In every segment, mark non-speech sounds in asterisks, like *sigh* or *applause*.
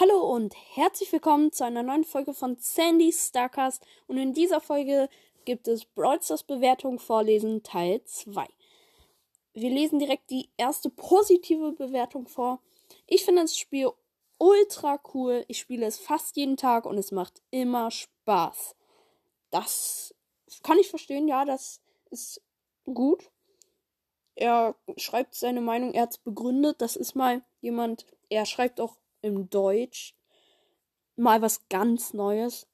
Hallo und herzlich willkommen zu einer neuen Folge von Sandy Starcast. Und in dieser Folge gibt es Brawl Stars Bewertung vorlesen Teil 2. Wir lesen direkt die erste positive Bewertung vor. Ich finde das Spiel ultra cool. Ich spiele es fast jeden Tag und es macht immer Spaß. Das kann ich verstehen, ja, das ist gut. Er schreibt seine Meinung, er hat es begründet. Das ist mal jemand, er schreibt auch im Deutsch mal was ganz Neues.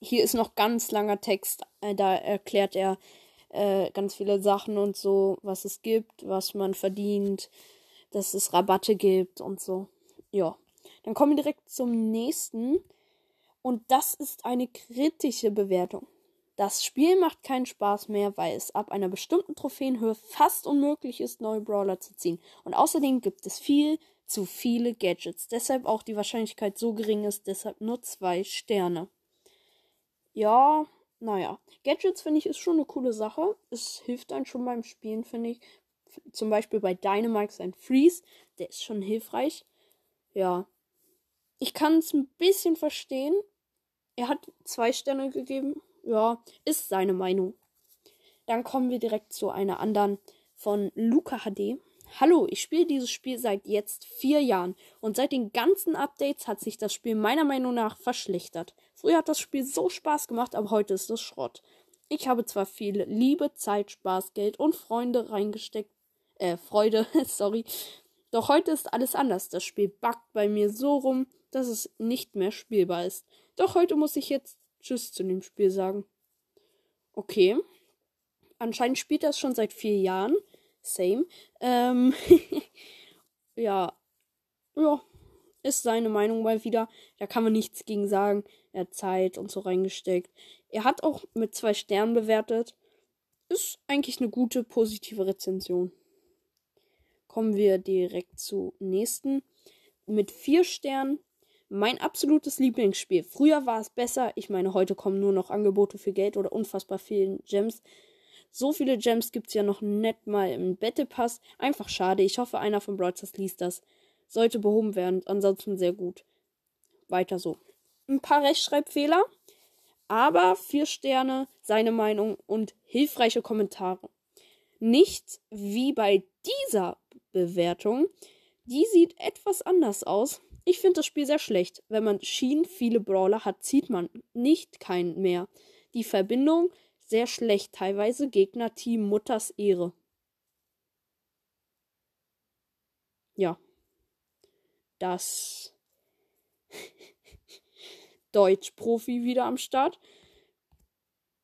Hier ist noch ganz langer Text, äh, da erklärt er äh, ganz viele Sachen und so, was es gibt, was man verdient, dass es Rabatte gibt und so. Ja, dann kommen wir direkt zum nächsten. Und das ist eine kritische Bewertung. Das Spiel macht keinen Spaß mehr, weil es ab einer bestimmten Trophäenhöhe fast unmöglich ist, neue Brawler zu ziehen. Und außerdem gibt es viel zu viele Gadgets. Deshalb auch die Wahrscheinlichkeit so gering ist, deshalb nur zwei Sterne. Ja, naja. Gadgets finde ich ist schon eine coole Sache. Es hilft einem schon beim Spielen, finde ich. Zum Beispiel bei Dynamite sein Freeze, der ist schon hilfreich. Ja. Ich kann es ein bisschen verstehen. Er hat zwei Sterne gegeben ja, ist seine Meinung. Dann kommen wir direkt zu einer anderen von Luca HD. Hallo, ich spiele dieses Spiel seit jetzt vier Jahren und seit den ganzen Updates hat sich das Spiel meiner Meinung nach verschlechtert. Früher hat das Spiel so Spaß gemacht, aber heute ist es Schrott. Ich habe zwar viel Liebe, Zeit, Spaß, Geld und Freunde reingesteckt, äh, Freude, *laughs* sorry. Doch heute ist alles anders. Das Spiel backt bei mir so rum, dass es nicht mehr spielbar ist. Doch heute muss ich jetzt Tschüss zu dem Spiel sagen. Okay. Anscheinend spielt es schon seit vier Jahren. Same. Ähm, *laughs* ja. Ja. Ist seine Meinung mal wieder. Da kann man nichts gegen sagen. Er hat Zeit und so reingesteckt. Er hat auch mit zwei Sternen bewertet. Ist eigentlich eine gute, positive Rezension. Kommen wir direkt zu nächsten. Mit vier Sternen mein absolutes Lieblingsspiel. Früher war es besser. Ich meine, heute kommen nur noch Angebote für Geld oder unfassbar vielen Gems. So viele Gems gibt es ja noch nicht mal im Battle Pass. Einfach schade. Ich hoffe, einer von Broadcast liest das. Sollte behoben werden. Ansonsten sehr gut. Weiter so. Ein paar Rechtschreibfehler. Aber vier Sterne, seine Meinung und hilfreiche Kommentare. Nicht wie bei dieser Bewertung. Die sieht etwas anders aus. Ich finde das Spiel sehr schlecht. Wenn man Schienen viele Brawler hat, zieht man nicht keinen mehr. Die Verbindung sehr schlecht. Teilweise Gegner Team Mutters Ehre. Ja. Das *laughs* Deutsch-Profi wieder am Start.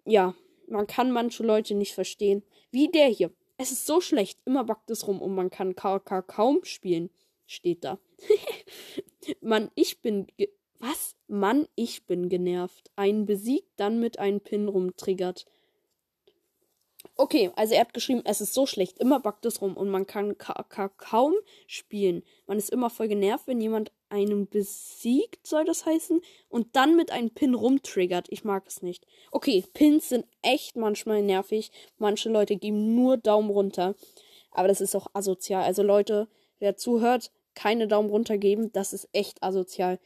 Ja, man kann manche Leute nicht verstehen. Wie der hier. Es ist so schlecht. Immer backt es rum und man kann KK kaum spielen. Steht da. *laughs* Mann, ich bin. Was? Mann, ich bin genervt. Ein besiegt, dann mit einem Pin rumtriggert. Okay, also er hat geschrieben, es ist so schlecht, immer backt es rum und man kann ka ka kaum spielen. Man ist immer voll genervt, wenn jemand einen besiegt, soll das heißen, und dann mit einem Pin rumtriggert. Ich mag es nicht. Okay, Pins sind echt manchmal nervig. Manche Leute geben nur Daumen runter. Aber das ist auch asozial. Also Leute, wer zuhört, keine Daumen runter geben. Das ist echt asozial.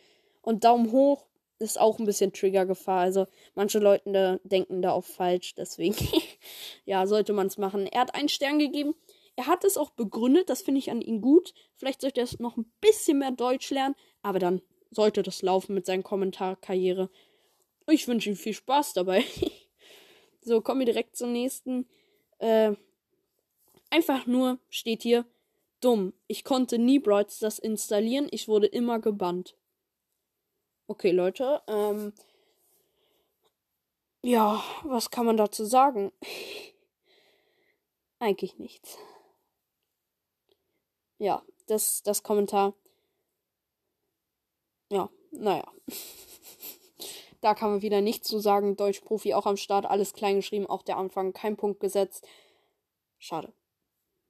Und Daumen hoch ist auch ein bisschen Triggergefahr. Also manche Leute da, denken da auch falsch. Deswegen, *laughs* ja, sollte man es machen. Er hat einen Stern gegeben. Er hat es auch begründet. Das finde ich an ihm gut. Vielleicht sollte er noch ein bisschen mehr Deutsch lernen. Aber dann sollte das laufen mit seiner Kommentarkarriere. Ich wünsche ihm viel Spaß dabei. *laughs* so, kommen wir direkt zum nächsten. Äh, einfach nur steht hier Dumm. Ich konnte nie Brawl das installieren. Ich wurde immer gebannt. Okay, Leute. Ähm, ja, was kann man dazu sagen? *laughs* Eigentlich nichts. Ja, das, das Kommentar. Ja, naja. *laughs* da kann man wieder nichts zu sagen. Deutschprofi auch am Start, alles klein geschrieben, auch der Anfang, kein Punkt gesetzt. Schade.